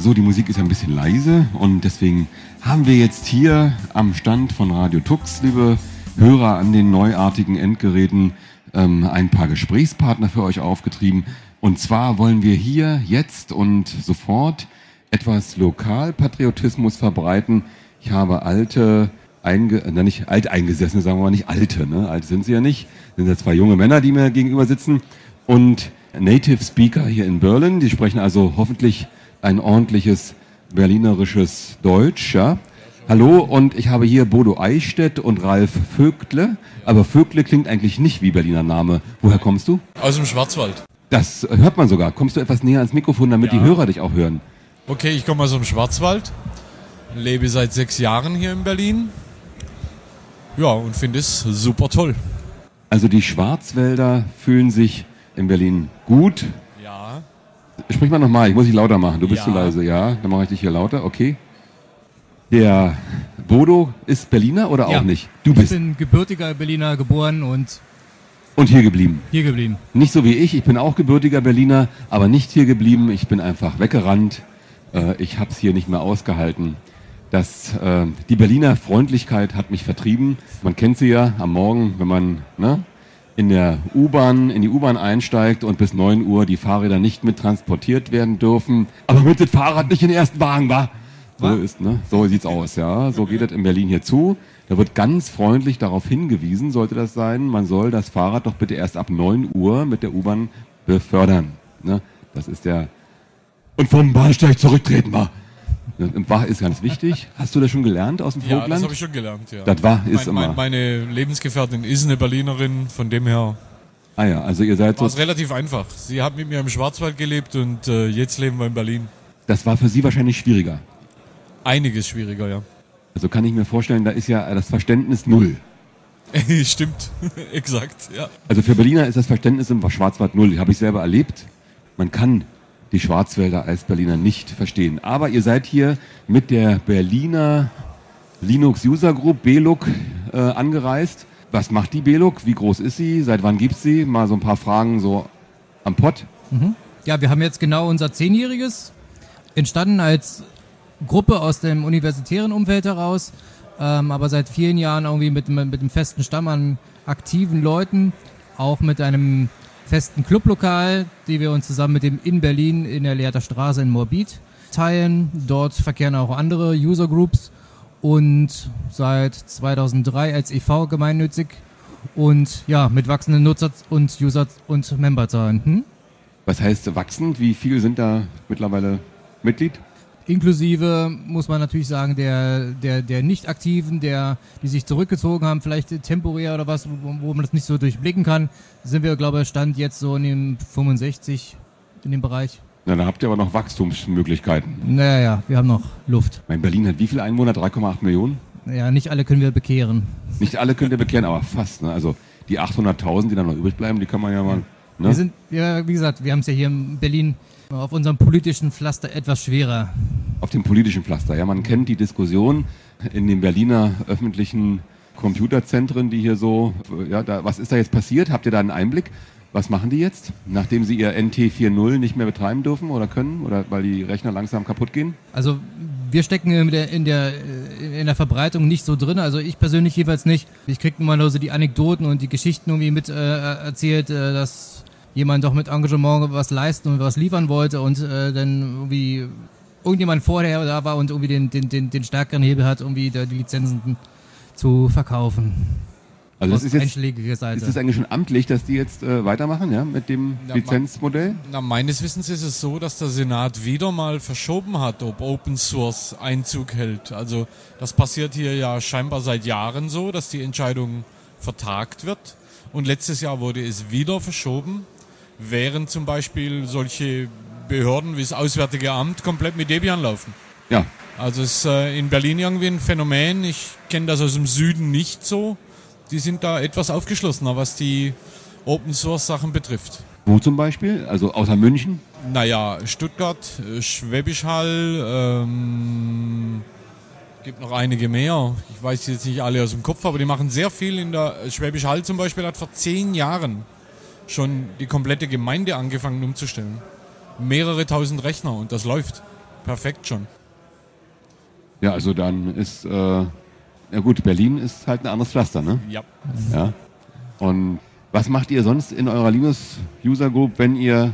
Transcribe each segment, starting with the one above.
So, die Musik ist ein bisschen leise und deswegen haben wir jetzt hier am Stand von Radio Tux, liebe Hörer an den neuartigen Endgeräten, ähm, ein paar Gesprächspartner für euch aufgetrieben. Und zwar wollen wir hier jetzt und sofort etwas Lokalpatriotismus verbreiten. Ich habe alte, einge, na nicht alt eingesessene, sagen wir mal nicht alte, ne? Alt sind sie ja nicht. Sind ja zwei junge Männer, die mir gegenüber sitzen. Und Native Speaker hier in Berlin. Die sprechen also hoffentlich ein ordentliches berlinerisches Deutsch, ja. Hallo, und ich habe hier Bodo Eichstätt und Ralf Vögtle. Aber Vögtle klingt eigentlich nicht wie Berliner Name. Woher kommst du? Aus dem Schwarzwald. Das hört man sogar. Kommst du etwas näher ans Mikrofon, damit Ja. die Hörer dich auch hören? Okay, ich komme aus dem Schwarzwald, lebe seit sechs Jahren hier in Berlin. Ja, und finde es super toll. Also die Schwarzwälder fühlen sich in Berlin gut. Sprich mal nochmal, ich muss dich lauter machen. Du bist Ja. zu leise, ja? Dann mache ich dich hier lauter, okay. Der Bodo ist Berliner oder Ja. auch nicht? Du Ich bist bin gebürtiger Berliner geboren und und hier geblieben. hier geblieben. Nicht so wie ich, ich bin auch gebürtiger Berliner, aber nicht hier geblieben. Ich bin einfach weggerannt. Äh, ich habe es hier nicht mehr ausgehalten. Das, äh, die Berliner Freundlichkeit hat mich vertrieben. Man kennt sie ja am Morgen, wenn man ne, in der U-Bahn, in die U-Bahn einsteigt und bis 9 Uhr die Fahrräder nicht mit transportiert werden dürfen. Aber mit dem Fahrrad nicht in den ersten Wagen, war. So ist, ne? So sieht's aus, ja. So geht es in Berlin hier zu. Da wird ganz freundlich darauf hingewiesen, sollte das sein, man soll das Fahrrad doch bitte erst ab 9 Uhr mit der U-Bahn befördern. Ne? Das ist der. Und vom Bahnsteig zurücktreten war. War ist ganz wichtig. Hast du das schon gelernt aus dem Ja, Vogtland? das habe ich schon gelernt, ja. Das war, ist mein, mein, immer. meine Lebensgefährtin ist eine Berlinerin, von dem her ah ja, also ihr seid war es relativ einfach. Sie hat mit mir im Schwarzwald gelebt und äh, jetzt leben wir in Berlin. Das war für sie wahrscheinlich schwieriger. Einiges schwieriger, ja. Also kann ich mir vorstellen, da ist ja das Verständnis null. Stimmt, exakt, ja. Also für Berliner ist das Verständnis im Schwarzwald null. Habe ich selber erlebt. Man kann die Schwarzwälder als Berliner nicht verstehen. Aber ihr seid hier mit der Berliner Linux User Group, BLUG, äh, angereist. Was macht die BLUG? Wie groß ist sie? Seit wann gibt's sie? Mal so ein paar Fragen so am Pott. Ja, wir haben jetzt genau unser Zehnjähriges. Entstanden als Gruppe aus dem universitären Umfeld heraus, ähm, aber seit vielen Jahren irgendwie mit, mit einem festen Stamm an aktiven Leuten, auch mit einem festen Clublokal, die wir uns zusammen mit dem in Berlin in der Lehrter Straße in Morbid teilen. Dort verkehren auch andere User Groups und seit 2003 als e.V. gemeinnützig und ja, mit wachsenden Nutzer- und User- und Memberzahlen. Hm? Was heißt wachsend? Wie viele sind da mittlerweile Mitglied? Inklusive, muss man natürlich sagen, der, der, der Nicht-Aktiven, der, die sich zurückgezogen haben, vielleicht temporär oder was, wo, man das nicht so durchblicken kann, sind wir, glaube ich, Stand jetzt so in dem 65 in dem Bereich. Na, da habt ihr aber noch Wachstumsmöglichkeiten. Naja, ja, wir haben noch Luft. Mein Berlin hat wie viele Einwohner? 3,8 Millionen? Ja, nicht alle können wir bekehren. Nicht alle könnt ihr bekehren, aber fast. Ne? Also die 800.000, die dann noch übrig bleiben, die kann man ja mal. Ne? Wir sind, ja, wie gesagt, wir haben es ja hier in Berlin auf unserem politischen Pflaster etwas schwerer. Auf dem politischen Pflaster. Ja, man kennt die Diskussion in den Berliner öffentlichen Computerzentren, die hier so. äh, Ja, da, was ist da jetzt passiert? Habt ihr da einen Einblick? Was machen die jetzt, nachdem sie ihr NT 4.0 nicht mehr betreiben dürfen oder können oder weil die Rechner langsam kaputt gehen? Also wir stecken in der, in der, in der Verbreitung nicht so drin, also ich persönlich jedenfalls nicht. Ich kriege immer nur so die Anekdoten und die Geschichten irgendwie mit äh, erzählt, äh, dass jemand doch mit Engagement was leisten und was liefern wollte und äh, dann irgendwie irgendjemand vorher da war und irgendwie den, den, den, den stärkeren Hebel hat, irgendwie da die Lizenzen zu verkaufen. Also das ist jetzt Seite. ist es eigentlich schon amtlich, dass die jetzt äh, weitermachen, ja, mit dem Ja, Lizenzmodell? Na, meines Wissens ist es so, dass der Senat wieder mal verschoben hat, ob Open Source Einzug hält. Also das passiert hier ja scheinbar seit Jahren so, dass die Entscheidung vertagt wird. Und letztes Jahr wurde es wieder verschoben, während zum Beispiel solche Behörden wie das Auswärtige Amt komplett mit Debian laufen. Ja, Also es ist äh, in Berlin irgendwie ein Phänomen. Ich kenne das aus dem Süden nicht so. Die sind da etwas aufgeschlossener, was die Open Source Sachen betrifft. wo zum Beispiel? Also außer München? Naja, Stuttgart, äh, Schwäbisch Hall, ähm, gibt noch einige mehr. Ich weiß jetzt nicht alle aus dem Kopf, aber die machen sehr viel in der äh, Schwäbisch Hall zum Beispiel hat vor zehn Jahren schon die komplette Gemeinde angefangen umzustellen. Mehrere tausend Rechner und das läuft. perfekt schon. Ja, also dann ist, äh, ja gut, Berlin ist halt ein anderes Pflaster, ne? Ja. Ja. Und was macht ihr sonst in eurer Linux-User Group, wenn ihr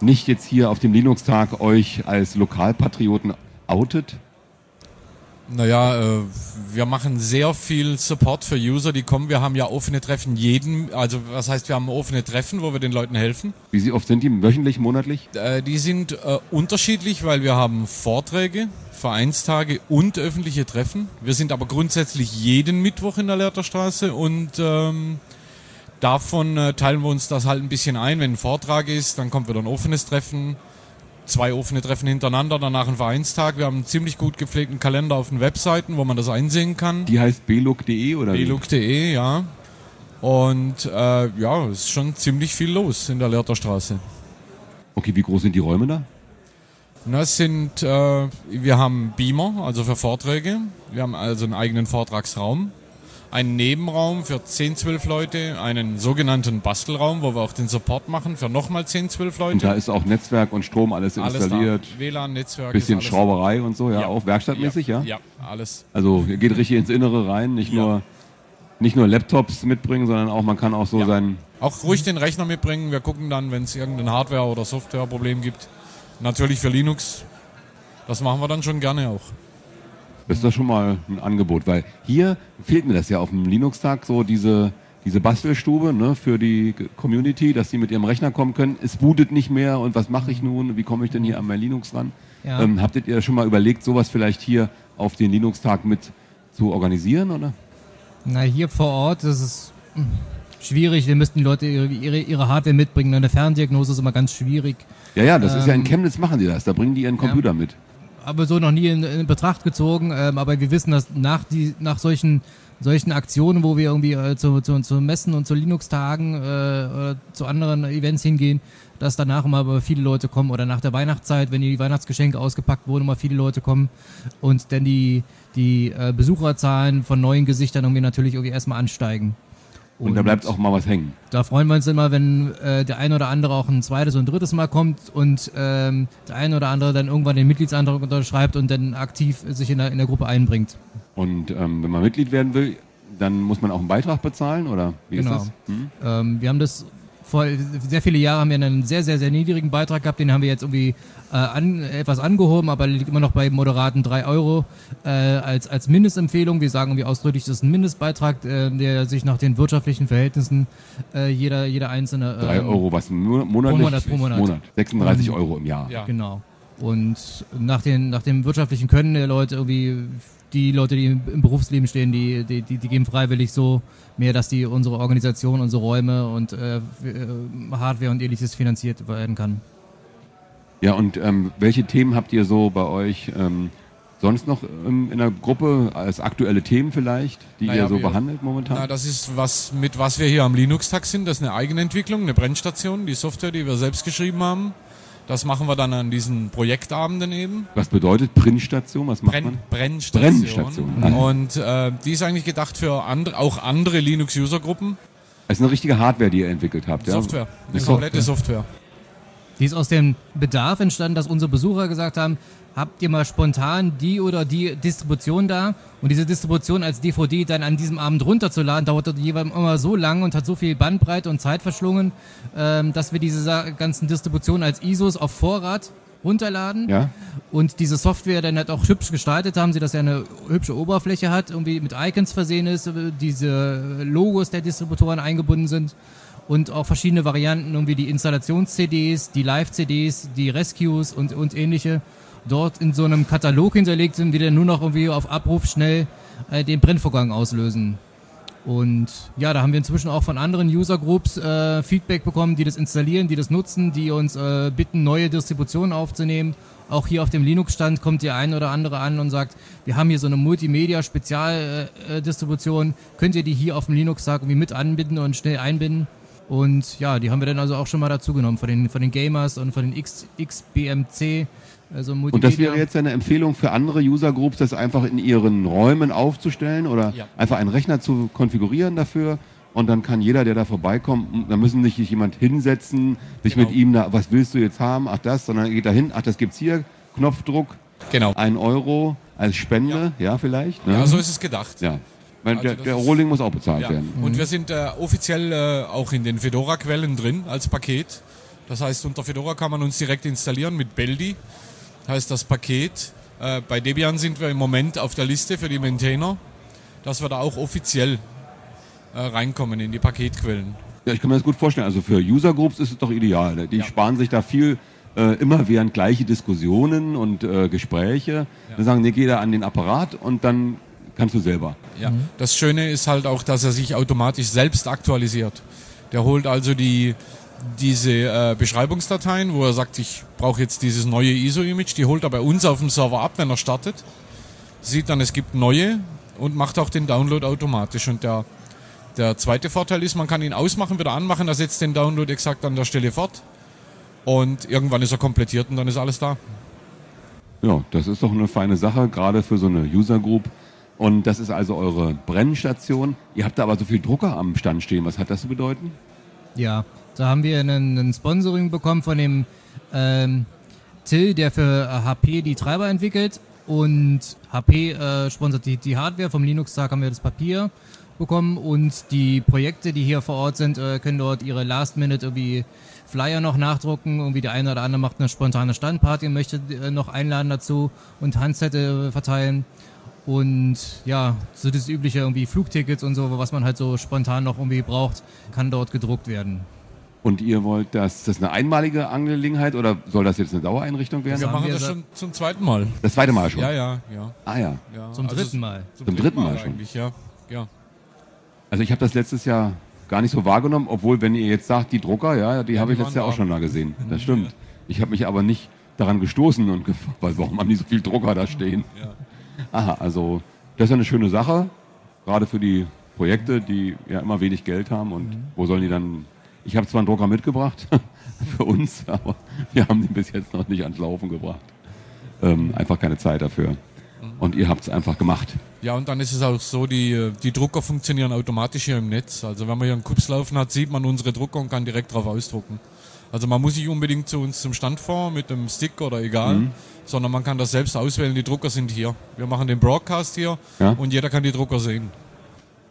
nicht jetzt hier auf dem Linux-Tag euch als Lokalpatrioten outet? Naja, äh, wir machen sehr viel Support für User, die kommen. Wir haben ja offene Treffen jeden, also was heißt, wir haben offene Treffen, wo wir den Leuten helfen. Wie sie oft sind die? Wöchentlich, monatlich? Äh, die sind äh, unterschiedlich, weil wir haben Vorträge, Vereinstage und öffentliche Treffen. Wir sind aber grundsätzlich jeden Mittwoch in der Lehrterstraße und ähm, davon äh, teilen wir uns das halt ein bisschen ein. Wenn ein Vortrag ist, dann kommt wieder ein offenes Treffen, zwei offene Treffen hintereinander, danach ein Vereinstag. Wir haben einen ziemlich gut gepflegten Kalender auf den Webseiten, wo man das einsehen kann. Die heißt beluk.de oder wie? beluk.de, ja. Und äh, ja, es ist schon ziemlich viel los in der Lehrterstraße. Okay, wie groß sind die Räume da? Na, es sind, äh, wir haben Beamer, also für Vorträge. Wir haben also einen eigenen Vortragsraum. Einen Nebenraum für 10, 12 Leute, einen sogenannten Bastelraum, wo wir auch den Support machen für nochmal 10, 12 Und da Leute. ist auch Netzwerk und Strom alles Alles installiert. da. WLAN, Netzwerk. Bisschen Schrauberei und so, ja, Ja. auch werkstattmäßig, ja? Ja, alles. Also geht richtig ins Innere rein, nicht Ja. nur nicht nur Laptops mitbringen, sondern auch man kann auch so Ja. sein Auch ruhig den Rechner mitbringen. Wir gucken dann, wenn es irgendein Hardware- oder Softwareproblem gibt. Natürlich für Linux. Das machen wir dann schon gerne auch. Das ist doch schon mal ein Angebot, weil hier fehlt mir das ja auf dem Linux-Tag so diese, diese Bastelstube ne, für die Community, dass sie mit ihrem Rechner kommen können. Es bootet nicht mehr und was mache ich nun? Wie komme ich denn hier an mein Linux ran? Ja. Ähm, habtet ihr schon mal überlegt, sowas vielleicht hier auf den Linux-Tag mit zu organisieren? Oder? Na, hier vor Ort ist es hm, schwierig. Wir müssten die Leute ihre, ihre, ihre Hardware mitbringen. Eine Ferndiagnose ist immer ganz schwierig. Ja, ja, das ist ja in Ähm, Chemnitz machen die das. Da bringen die ihren Computer mit. Aber so noch nie in, in Betracht gezogen. Ähm, aber wir wissen, dass nach, die, nach solchen, solchen Aktionen, wo wir irgendwie äh, zu, zu, zu Messen und zu Linux-Tagen äh, oder zu anderen Events hingehen, dass danach immer viele Leute kommen oder nach der Weihnachtszeit, wenn die Weihnachtsgeschenke ausgepackt wurden, immer viele Leute kommen und dann die, die äh, Besucherzahlen von neuen Gesichtern irgendwie natürlich irgendwie erstmal ansteigen. Und, da bleibt auch mal was hängen. Da freuen wir uns immer, wenn äh, der eine oder andere auch ein zweites und drittes Mal kommt und ähm, der eine oder andere dann irgendwann den Mitgliedsantrag unterschreibt und dann aktiv sich in der, in der Gruppe einbringt. Und ähm, wenn man Mitglied werden will, dann muss man auch einen Beitrag bezahlen oder wie Genau. ist das? Hm? Ähm, wir haben das vor sehr viele Jahre haben wir einen sehr, sehr, sehr niedrigen Beitrag gehabt. Den haben wir jetzt irgendwie äh, an, etwas angehoben, aber liegt immer noch bei moderaten 3 Euro äh, als, als Mindestempfehlung. Wir sagen irgendwie ausdrücklich, das ist ein Mindestbeitrag, äh, der sich nach den wirtschaftlichen Verhältnissen äh, jeder, jeder einzelne. Drei ähm, Euro, was mo- monatlich? Pro Monat, pro Monat. 36 Ähm, Euro im Jahr. Ja. Genau. Und nach, den, nach dem wirtschaftlichen Können der Leute irgendwie, die Leute, die im, Berufsleben stehen, die, die, die, die geben freiwillig so mehr, dass die unsere Organisation, unsere Räume und äh, äh, Hardware und ähnliches finanziert werden kann. Ja, und ähm, welche Themen habt ihr so bei euch ähm, sonst noch ähm, in der Gruppe als aktuelle Themen vielleicht, die Naja, ihr so wir- behandelt momentan? Na, das ist was, mit was wir hier am Linux-Tag sind. Das ist eine Eigenentwicklung, eine Brennstation, die Software, die wir selbst geschrieben haben. Das machen wir dann an diesen Projektabenden eben. was bedeutet Printstation? Was macht Brenn, man? Brennstation. Brennstation. Und äh, die ist eigentlich gedacht für andere, auch andere Linux-User-Gruppen. Das ist eine richtige Hardware, die ihr entwickelt habt. Ja? Software. Eine Eine komplette Software. Die ist aus dem Bedarf entstanden, dass unsere Besucher gesagt haben, habt ihr mal spontan die oder die Distribution da? Und diese Distribution als DVD dann an diesem Abend runterzuladen, dauerte jeweils immer so lang und hat so viel Bandbreite und Zeit verschlungen, ähm, dass wir diese ganzen Distributionen als ISOs auf Vorrat runterladen. Ja? und diese Software dann halt auch hübsch gestaltet haben, sie dass ja eine hübsche Oberfläche hat, irgendwie mit Icons versehen ist, äh, diese Logos der Distributoren eingebunden sind und auch verschiedene Varianten, irgendwie die Installations-CDs, die Live-CDs, die Rescues und, und ähnliche dort in so einem Katalog hinterlegt sind, die dann nur noch irgendwie auf Abruf schnell äh, den Brennvorgang auslösen. Und ja, da haben wir inzwischen auch von anderen User Groups äh, Feedback bekommen, die das installieren, die das nutzen, die uns äh, bitten, neue Distributionen aufzunehmen. Auch hier auf dem Linux-Stand kommt der ein oder andere an und sagt, wir haben hier so eine Multimedia-Spezialdistribution, könnt ihr die hier auf dem Linux-Tag irgendwie mit anbinden und schnell einbinden? Und ja, die haben wir dann also auch schon mal dazu genommen von den, von den Gamers und von den X, XBMC. Also Und das wäre jetzt eine Empfehlung für andere User Groups, das einfach in ihren Räumen aufzustellen oder Ja. einfach einen Rechner zu konfigurieren dafür. Und dann kann jeder, der da vorbeikommt, da müssen sich nicht jemand hinsetzen, sich Genau. mit ihm, da, was willst du jetzt haben, ach das, sondern er geht da hin, ach das gibt's hier, Knopfdruck Genau. Ein Euro als Spende, ja, vielleicht. Ne? Ja, so ist es gedacht. Ja. Weil Also der, der Rohling muss auch bezahlt Ja. werden. Und wir sind äh, offiziell äh, auch in den Fedora-Quellen drin als Paket. Das heißt, unter Fedora kann man uns direkt installieren mit Beldi. Heißt das Paket. Äh, bei Debian sind wir im Moment auf der Liste für die Maintainer, dass wir da auch offiziell äh, reinkommen in die Paketquellen. Ja, ich kann mir das gut vorstellen. Also für User Groups ist es doch ideal. ne? Die Ja. sparen sich da viel äh, immer während gleiche Diskussionen und äh, Gespräche. Dann sagen, nee, geh da an den Apparat und dann kannst du selber. Ja. Das Schöne ist halt auch, dass er sich automatisch selbst aktualisiert. Der holt also die, diese äh, Beschreibungsdateien, wo er sagt, ich brauche jetzt dieses neue ISO-Image, die holt er bei uns auf dem Server ab, wenn er startet, sieht dann, es gibt neue und macht auch den Download automatisch. Und der, der zweite Vorteil ist, man kann ihn ausmachen, wieder anmachen, er setzt den Download exakt an der Stelle fort und irgendwann ist er komplettiert und dann ist alles da. Ja, das ist doch eine feine Sache, gerade für so eine User Group. Und das ist also eure Brennstation. Ihr habt da aber so viel Drucker am Stand stehen. Was hat das zu bedeuten? Ja, da haben wir einen, einen Sponsoring bekommen von dem ähm, Till, der für äh, HP die Treiber entwickelt. Und HP äh, sponsert die, die Hardware. Vom Linux-Tag haben wir das Papier bekommen. Und die Projekte, die hier vor Ort sind, äh, können dort ihre Last-Minute irgendwie Flyer noch nachdrucken. Irgendwie der eine oder andere macht eine spontane Standparty und möchte äh, noch einladen dazu und Handzettel verteilen. Und ja, so das übliche irgendwie Flugtickets und so, was man halt so spontan noch irgendwie braucht, kann dort gedruckt werden. Und ihr wollt das, das ist eine einmalige Angelegenheit oder soll das jetzt eine Dauereinrichtung werden? Wir machen wir das schon zum zweiten Mal. Das zweite Mal schon. Ja, ja, ja. Ah ja. ja. Zum Also dritten Mal. Zum dritten Mal schon. eigentlich, ja. ja. Also ich habe das letztes Jahr gar nicht so wahrgenommen, obwohl wenn ihr jetzt sagt, die Drucker, ja, die habe die ich letztes Jahr auch schon da gesehen. Das stimmt. Ich habe mich aber nicht daran gestoßen und gefragt, weil warum haben die so viel Drucker da stehen? Ja. Aha, also das ist ja eine schöne Sache, gerade für die Projekte, die ja immer wenig Geld haben und wo sollen die dann... Ich habe zwar einen Drucker mitgebracht für uns, aber wir haben den bis jetzt noch nicht ans Laufen gebracht. Ähm, einfach keine Zeit dafür. Und ihr habt es einfach gemacht. Ja, und dann ist es auch so, die, die Drucker funktionieren automatisch hier im Netz. Also wenn man hier einen Kups laufen hat, sieht man unsere Drucker und kann direkt drauf ausdrucken. Also man muss nicht unbedingt zu uns zum Stand fahren mit einem Stick oder egal, Mhm. sondern man kann das selbst auswählen. Die Drucker sind hier. Wir machen den Broadcast hier Ja. und jeder kann die Drucker sehen.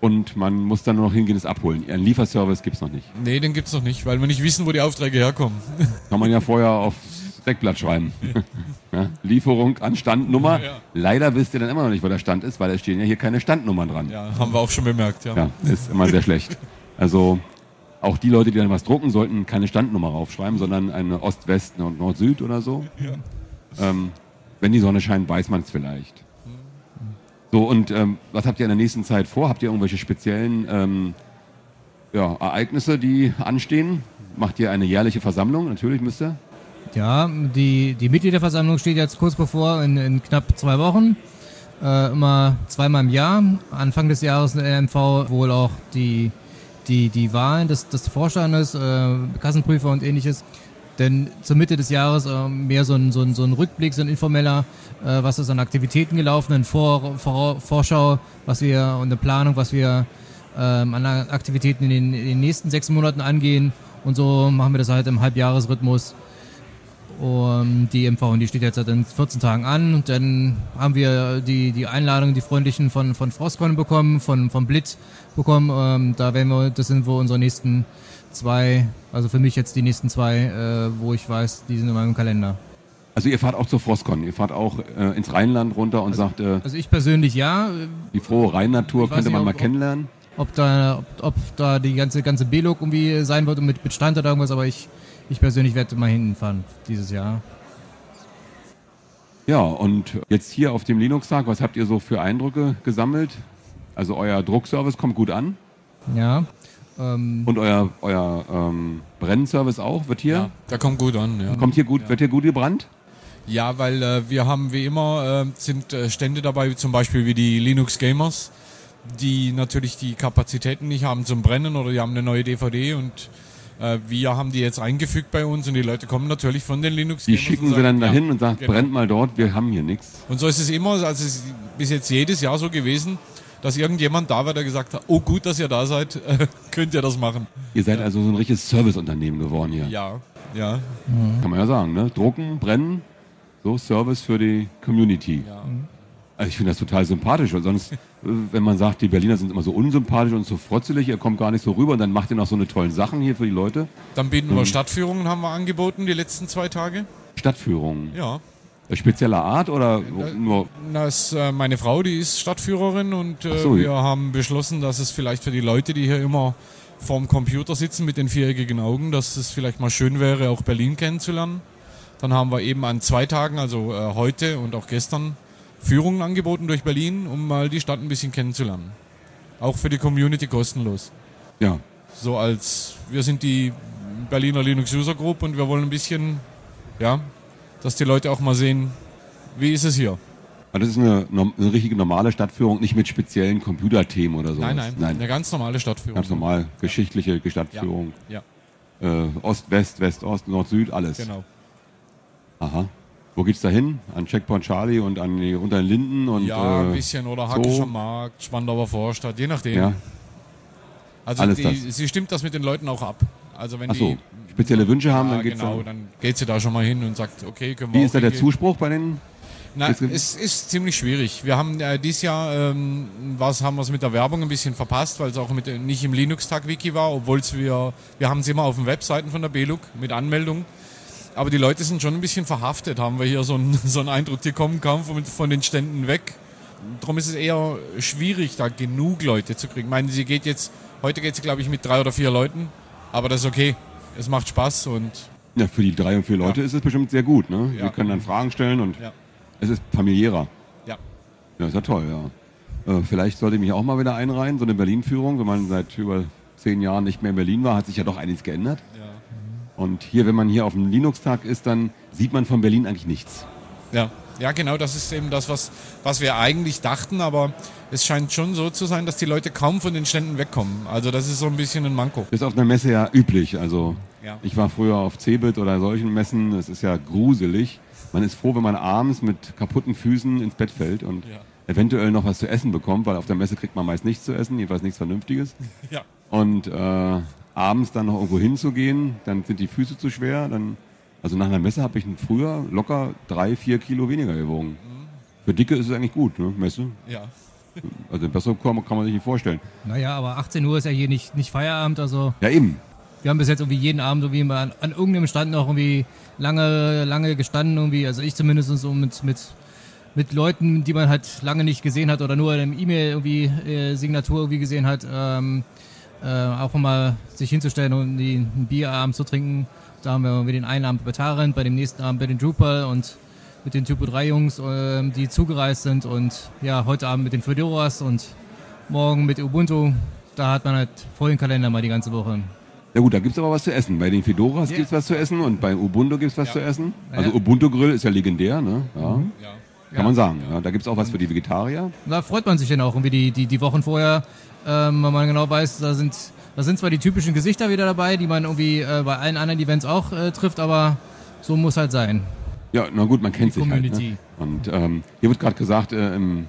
Und man muss dann nur noch hingehen, es abholen. Einen Lieferservice gibt's noch nicht. Nee, den gibt's noch nicht, weil wir nicht wissen, wo die Aufträge herkommen. Kann man ja vorher aufs Deckblatt schreiben. ja, Lieferung an Standnummer. Ja. Leider wisst ihr dann immer noch nicht, wo der Stand ist, weil da stehen ja hier keine Standnummern dran. Ja, haben wir auch schon bemerkt, ja. Ja, ist immer sehr schlecht. Also auch die Leute, die dann was drucken, sollten keine Standnummer raufschreiben, sondern eine Ost-West und Nord-Süd oder so. Ähm, wenn die Sonne scheint, weiß man es vielleicht. So, und ähm, was habt ihr in der nächsten Zeit vor? Habt ihr irgendwelche speziellen ähm, ja, Ereignisse, die anstehen? Macht ihr eine jährliche Versammlung? Natürlich müsst ihr. Ja, die, die Mitgliederversammlung steht jetzt kurz bevor, in, in knapp zwei Wochen. Äh, immer zweimal im Jahr. Anfang des Jahres in der RMV wohl auch die, die, die Wahlen des, des Vorstandes, äh, Kassenprüfer und ähnliches. Denn zur Mitte des Jahres äh, mehr so ein, so, ein, so ein Rückblick, so ein informeller, äh, was ist an Aktivitäten gelaufen, eine Vor, Vor, Vorschau, was wir und eine Planung, was wir ähm, an Aktivitäten in den, in den nächsten sechs Monaten angehen. Und so machen wir das halt im Halbjahresrhythmus. Und die MV, die steht jetzt seit in 14 Tagen an. Und dann haben wir die, die Einladung, die freundlichen von, von Frostcon bekommen, von, von Blit bekommen. Ähm, da werden wir, das sind wohl unsere nächsten zwei, also für mich jetzt die nächsten zwei, äh, wo ich weiß, die sind in meinem Kalender. Also ihr fahrt auch zur Frostcon, ihr fahrt auch äh, ins Rheinland runter und sagt, äh, Also ich persönlich ja. die frohe Rheinnatur könnte man nicht, mal ob- kennenlernen. Ob da, ob, ob da die ganze, ganze B-Log irgendwie sein wird und mit, mit Stand oder irgendwas, aber ich, ich persönlich werde mal hinfahren dieses Jahr. Ja, und jetzt hier auf dem Linux-Tag, was habt ihr so für Eindrücke gesammelt? Also euer Druckservice kommt gut an Ja. Ähm, und euer, euer ähm, Brennservice auch, wird hier, Ja, der kommt gut an, ja. kommt hier gut, wird hier gut gebrannt? Ja, weil äh, wir haben wie immer äh, sind äh, Stände dabei, zum Beispiel wie die Linux Gamers, die natürlich die Kapazitäten nicht haben zum Brennen oder die haben eine neue DVD und äh, wir haben die jetzt eingefügt bei uns und die Leute kommen natürlich von den Linux Die Gamers. schicken und sie dann sagen, dahin ja, und sagen, genau. brennt mal dort, wir haben hier nichts. Und so ist es immer, also es ist bis jetzt jedes Jahr so gewesen, dass irgendjemand da war, der gesagt hat, oh gut, dass ihr da seid, könnt ihr das machen. Ihr seid also so ein richtiges Serviceunternehmen geworden hier, Ja, ja. kann man ja sagen. Ne? Drucken, brennen, So, Service für die Community. Ja. Also ich finde das total sympathisch, weil sonst, äh, wenn man sagt, die Berliner sind immer so unsympathisch und so frotzelig, ihr kommt gar nicht so rüber und dann macht ihr noch so eine tollen Sachen hier für die Leute. Dann bieten wir Stadtführungen, haben wir angeboten die letzten zwei Tage. Stadtführungen. Ja. Spezieller Art oder nur Das, äh, meine Frau, die ist Stadtführerin und äh, so, wir haben beschlossen, dass es vielleicht für die Leute, die hier immer vorm Computer sitzen mit den viereckigen Augen, dass es vielleicht mal schön wäre, auch Berlin kennenzulernen. Dann haben wir eben an zwei Tagen, also äh, heute und auch gestern, Führungen angeboten durch Berlin, um mal die Stadt ein bisschen kennenzulernen. Auch für die Community kostenlos. ja. So als wir sind die Berliner Linux User Group und wir wollen ein bisschen, ja, dass die Leute auch mal sehen, wie ist es hier. Aber das ist eine, eine richtige normale Stadtführung, nicht mit speziellen Computerthemen oder so. Nein, nein, nein. eine ganz normale Stadtführung. Ganz normal, geschichtliche Stadtführung. Ja, Äh, Ost, West, West, Ost, Nord, Süd, alles. genau. Aha. Wo geht's da hin? An Checkpoint Charlie und an die unter den Linden und Ja, ein äh, bisschen oder Hackischer so. Markt, Spandauer Vorstadt, je nachdem. ja. also alles die, das. sie stimmt das mit den Leuten auch ab. Also wenn Ach so, die spezielle Wünsche haben, ja, dann geht's genau, dann. dann geht sie da schon mal hin und sagt, okay, können wir Wie ist da der. Zuspruch bei den? Na, es ist ziemlich schwierig. Wir haben äh, dieses Jahr ähm, was haben wir es mit der Werbung ein bisschen verpasst, weil es auch mit, nicht im Linux-Tag-Wiki war, obwohl es wir wir haben es immer auf den Webseiten von der BLUG mit Anmeldung. Aber die Leute sind schon ein bisschen verhaftet, haben wir hier so einen, so einen Eindruck, die kommen kaum von, von den Ständen weg. Darum ist es eher schwierig, da genug Leute zu kriegen. Ich meine, sie geht jetzt, heute geht sie glaube ich mit drei oder vier Leuten, aber das ist okay. Es macht Spaß und Ja, für die drei und vier Leute ist es bestimmt sehr gut. Ne? Ja. Wir können dann Fragen stellen und ja, es ist familiärer. ja. Ja, ist ja toll, ja. Äh, vielleicht sollte ich mich auch mal wieder einreihen, so eine Berlin-Führung. Wenn man seit über zehn Jahren nicht mehr in Berlin war, hat sich ja doch einiges geändert. ja. Und hier, wenn man hier auf dem Linux-Tag ist, dann sieht man von Berlin eigentlich nichts. Ja, ja, genau, das ist eben das, was, was wir eigentlich dachten, aber es scheint schon so zu sein, dass die Leute kaum von den Ständen wegkommen. Also das ist so ein bisschen ein Manko. Ist auf einer Messe ja üblich. Also Ja. ich war früher auf Cebit oder solchen Messen. Das ist ja gruselig. Man ist froh, wenn man abends mit kaputten Füßen ins Bett fällt und Ja. eventuell noch was zu essen bekommt, weil auf der Messe kriegt man meist nichts zu essen, jedenfalls nichts Vernünftiges. Ja. Und äh, abends dann noch irgendwo hinzugehen, dann sind die Füße zu schwer. Dann, also nach einer Messe habe ich früher locker drei, vier Kilo weniger gewogen. Für Dicke ist es eigentlich gut, ne? Messe. Ja. Also besser kann man, kann man sich nicht vorstellen. Naja, aber 18 Uhr ist ja hier nicht, nicht Feierabend, also Ja, eben. wir haben bis jetzt irgendwie jeden Abend irgendwie mal an, an irgendeinem Stand noch irgendwie lange, lange gestanden, irgendwie, also ich zumindest so mit, mit, mit Leuten, die man halt lange nicht gesehen hat oder nur in einem E-Mail irgendwie äh, Signatur irgendwie gesehen hat, ähm, äh, auch mal sich hinzustellen und die, ein Bier abends zu trinken. Da haben wir den einen Abend bei Tarent, bei dem nächsten Abend bei den Drupal und mit den Typo 3 Jungs, ähm, die zugereist sind und ja, heute Abend mit den Fedoras und morgen mit Ubuntu. Da hat man halt vollen Kalender mal die ganze Woche. Ja gut, da gibt's aber was zu essen. Bei den Fedoras Ja. gibt's was zu essen und bei Ubuntu gibt's was Ja. zu essen. Ja. Also Ubuntu Grill ist ja legendär, ne? Ja. ja. Kann Ja. man sagen. Ja. Da gibt's auch was für die Vegetarier. Da freut man sich dann auch irgendwie die, die, die Wochen vorher, ähm, weil man genau weiß, da sind, da sind zwar die typischen Gesichter wieder dabei, die man irgendwie äh, bei allen anderen Events auch äh, trifft, aber so muss halt sein. Ja, na gut, man kennt Die sich halt. Community. Ne? Und ähm, hier wird gerade gesagt äh, im,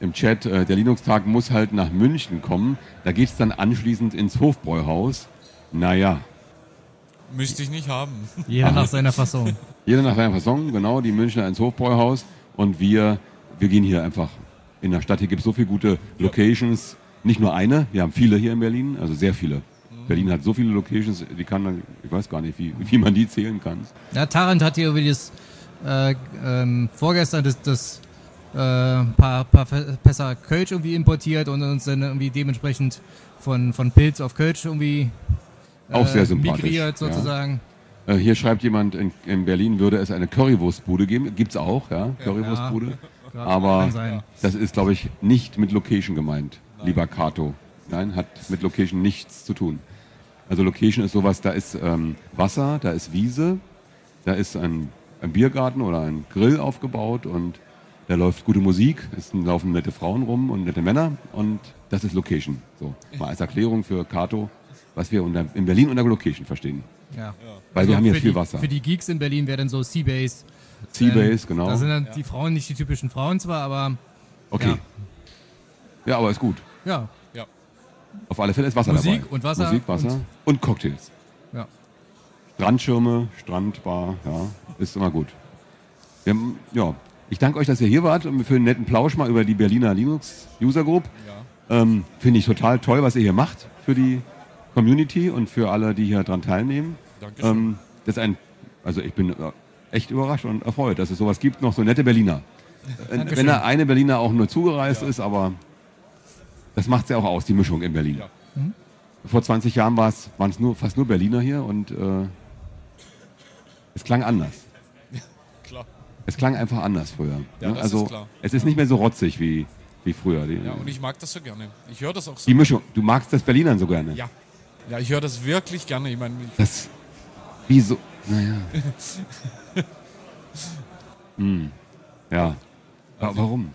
im Chat, äh, der Linux-Tag muss halt nach München kommen. Da geht's dann anschließend ins Hofbräuhaus. Naja, Müsste ich nicht haben. Jeder nach seiner Fassung. jeder nach seiner Fasson, genau, die Münchner ins Hofbräuhaus. Und wir, wir gehen hier einfach in der Stadt. Hier gibt's so viele gute Locations. Nicht nur eine, wir haben viele hier in Berlin, also sehr viele. Berlin hat so viele Locations, die kann man, ich weiß gar nicht, wie, wie man die zählen kann. Ja, Tarant hat hier das, äh, ähm, vorgestern das, das äh, paar, paar Fässer Kölsch irgendwie importiert und uns dann irgendwie dementsprechend von, von Pilz auf Kölsch irgendwie äh, Auch sehr sympathisch, migriert ja. sozusagen. Äh, hier schreibt jemand, in, in Berlin würde es eine Currywurstbude geben. Gibt's auch, ja, Currywurstbude. Ja, Aber das ist, glaube ich, nicht mit Location gemeint, lieber Kato. Nein, hat mit Location nichts zu tun. Also Location ist sowas, da ist ähm, Wasser, da ist Wiese, da ist ein, ein Biergarten oder ein Grill aufgebaut und da läuft gute Musik, es laufen nette Frauen rum und nette Männer und das ist Location. So, mal als Erklärung für Kato, was wir unter, in Berlin unter Location verstehen. Ja. Weil wir haben hier Also viel die, Wasser. Für die Geeks in Berlin wäre dann so Seabase. Seabase, genau. Da sind dann die Frauen nicht die typischen Frauen zwar, aber Okay. Ja. aber ist gut. Ja, Ja. Auf alle Fälle ist Wasser Musik dabei. und Wasser Musik, Wasser und, und- Cocktails. ja. Strandschirme, Strandbar, ja, ist immer gut. Wir haben, ja, ich danke euch, dass ihr hier wart und für einen netten Plausch mal über die Berliner Linux User Group. Ja. Ähm, Finde ich total toll, was ihr hier macht für die Community und für alle, die hier dran teilnehmen. Dankeschön. Ähm, das ist ein, also ich bin äh, echt überrascht und erfreut, dass es sowas gibt, noch so nette Berliner. Äh, Wenn der eine Berliner auch nur zugereist ist, aber das macht es ja auch aus, die Mischung in Berlin. Ja. Vor 20 Jahren waren es nur, fast nur Berliner hier und äh, es klang anders. Klar. Es klang einfach anders früher. Ja, ne? also ist klar. es ist nicht mehr so rotzig wie, wie früher. Die, Ja, und ich mag das so gerne. Ich höre das auch so. die Mischung. Du magst das Berlinern so gerne. Ja. Ja, ich höre das wirklich gerne. Ich meine, Das. Wieso? Naja. hm. Ja. Wa- Warum?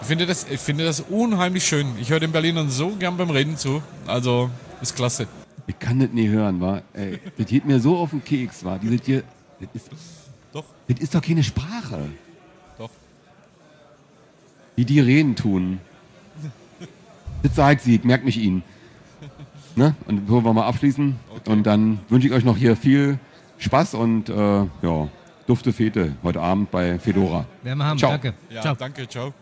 Ich finde das, ich finde das unheimlich schön. Ich höre den Berlinern so gern beim Reden zu. Also, ist klasse. Ich kann das nie hören, wa? Ey, das geht mir so auf den Keks, wa? Dieses hier. Das ist, Doch, das ist doch keine Sprache. doch. Wie die reden tun. Das sagt sie, ich merk mich ihnen. Ne? Und bevor wir mal abschließen. Und dann wünsche ich euch noch hier viel Spaß und äh, ja, dufte Fete heute Abend bei Fedora. Werden wir haben. Ciao. Danke. Ja, Ciao. danke, ciao.